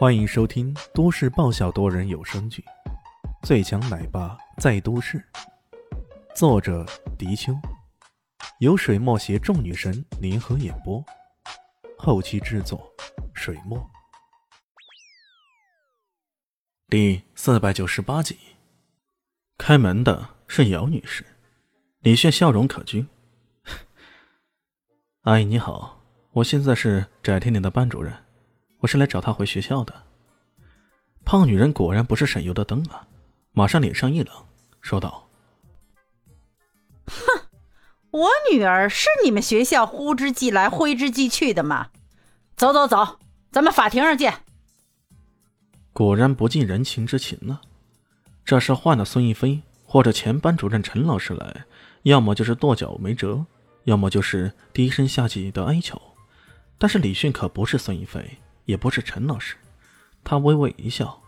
欢迎收听都市爆笑多人有声剧《最强奶爸在都市》，作者：迪秋，由水墨携众女神联合演播，后期制作：水墨。第四百九十八集，开门的是姚女士，李炫笑容可掬：“阿 姨你好，我现在是翟天林的班主任。”我是来找他回学校的。胖女人果然不是省油的灯啊，马上脸上一冷，说道：“哼，我女儿是你们学校呼之即来挥之即去的吗？走走走，咱们法庭上见。”果然不近人情之情呢。这是换了孙一飞或者前班主任陈老师来，要么就是跺脚没辙，要么就是低声下气的哀求。但是李迅可不是孙一飞。也不是陈老师，他微微一笑：“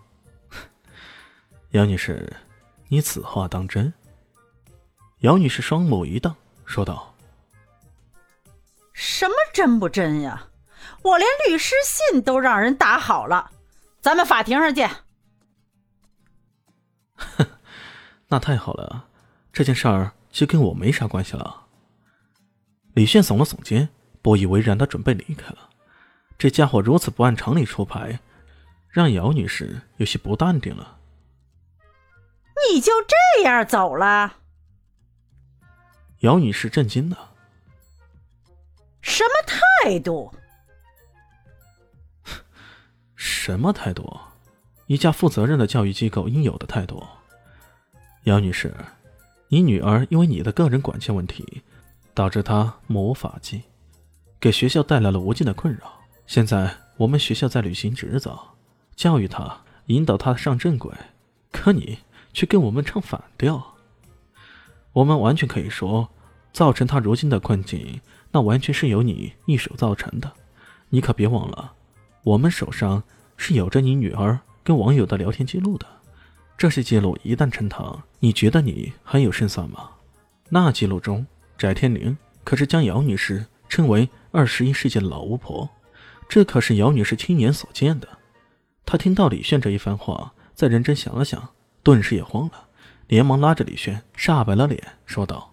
杨女士，你此话当真？”杨女士双目一瞪，说道：“什么真不真呀？我连律师信都让人打好了，咱们法庭上见。”“那太好了，这件事儿就跟我没啥关系了。”李炫耸了耸肩，不以为然的准备离开了。这家伙如此不按常理出牌，让姚女士有些不淡定了。你就这样走了？姚女士震惊了。什么态度？什么态度？一家负责任的教育机构应有的态度。姚女士，你女儿因为你的个人管教问题，导致她目无法纪，给学校带来了无尽的困扰。现在我们学校在履行职责，教育他，引导他上正轨，可你却跟我们唱反调。我们完全可以说，造成他如今的困境，那完全是由你一手造成的。你可别忘了，我们手上是有着你女儿跟网友的聊天记录的。这些记录一旦呈堂，你觉得你还有胜算吗？那记录中，翟天临可是将姚女士称为二十一世纪的老巫婆。这可是姚女士亲眼所见的。她听到李炫这一番话，再认真想了想，顿时也慌了，连忙拉着李炫，煞白了脸，说道：“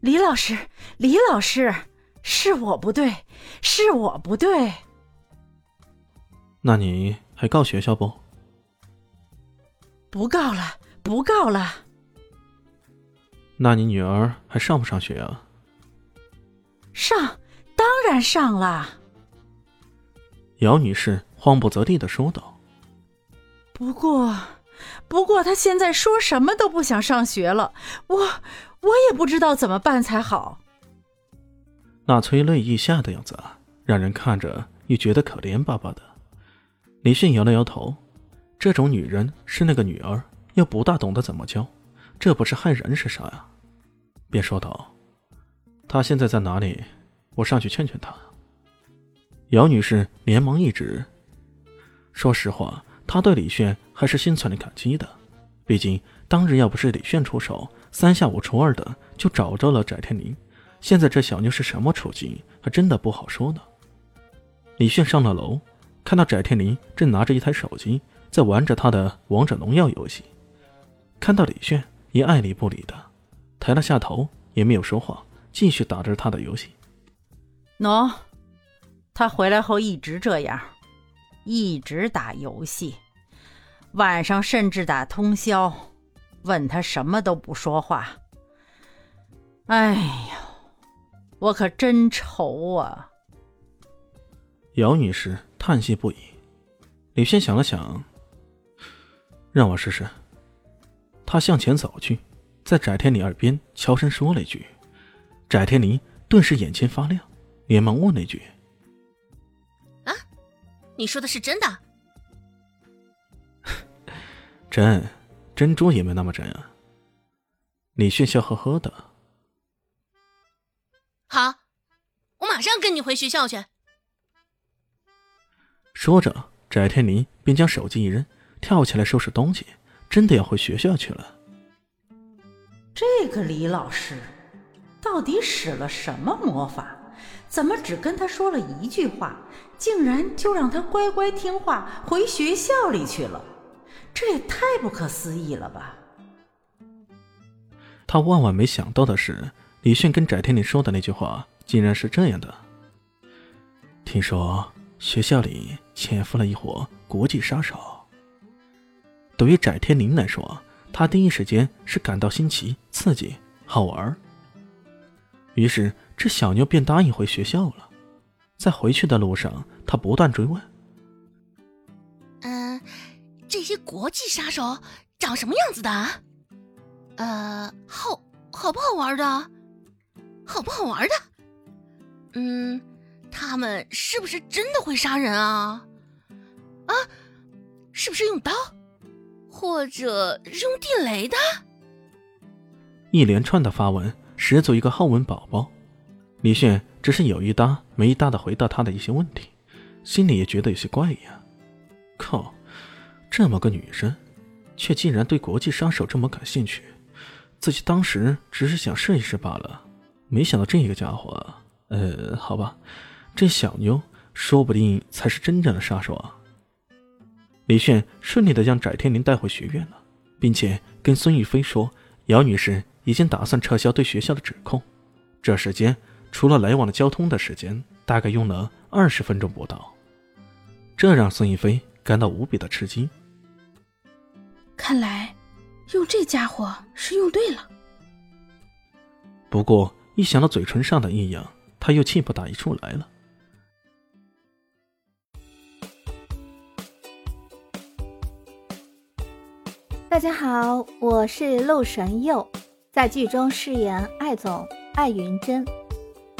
李老师，李老师，是我不对，是我不对。那你还告学校不？不告了，不告了。那你女儿还上不上学啊？上，当然上了。”姚女士慌不择地的说道：“不过，不过，她现在说什么都不想上学了，我，我也不知道怎么办才好。”那催泪欲下的样子啊，让人看着也觉得可怜巴巴的。李迅摇了摇头，这种女人是那个女儿，又不大懂得怎么教，这不是害人是啥呀？便说道：“她现在在哪里？我上去劝劝她。”姚女士连忙一指：“说实话，她对李炫还是心存了感激的。毕竟当日要不是李炫出手，三下五除二的就找着了翟天临。现在这小妞是什么处境，还真的不好说呢。”李炫上了楼，看到翟天临正拿着一台手机在玩着他的王者荣耀游戏，看到李炫也爱理不理的，抬了下头，也没有说话，继续打着他的游戏。喏。他回来后一直这样，一直打游戏，晚上甚至打通宵。问他什么都不说话。哎呀，我可真愁啊！姚女士叹息不已。李轩想了想，让我试试。他向前走去，在翟天临耳边悄声说了一句。翟天临顿时眼前发亮，连忙问了一句。你说的是真的？真，珍珠也没那么真啊。李迅笑呵呵的。好，我马上跟你回学校去。说着，翟天临便将手机一扔，跳起来收拾东西，真的要回学校去了。这个李老师，到底使了什么魔法？怎么只跟他说了一句话，竟然就让他乖乖听话回学校里去了？这也太不可思议了吧！他万万没想到的是，李炫跟翟天临说的那句话，竟然是这样的：听说学校里潜伏了一伙国际杀手。对于翟天临来说，他第一时间是感到新奇、刺激、好玩于是。这小妞便答应回学校了，在回去的路上，他不断追问：“嗯，这些国际杀手长什么样子的？呃，好好不好玩的？好不好玩的？嗯，他们是不是真的会杀人啊？啊，是不是用刀，或者是用地雷的？”一连串的发文，十足一个好文宝宝。李炫只是有一搭没一搭的回答他的一些问题，心里也觉得有些怪异啊。靠，这么个女生，却竟然对国际杀手这么感兴趣。自己当时只是想试一试罢了，没想到这个家伙……呃，好吧，这小妞说不定才是真正的杀手啊。李炫顺利的将翟天临带回学院了，并且跟孙玉飞说，姚女士已经打算撤销对学校的指控。这时间。除了来往的交通的时间，大概用了二十分钟不到，这让孙逸飞感到无比的吃惊。看来，用这家伙是用对了。不过一想到嘴唇上的异样，他又气不打一处来了。大家好，我是陆神佑，在剧中饰演艾总艾云珍。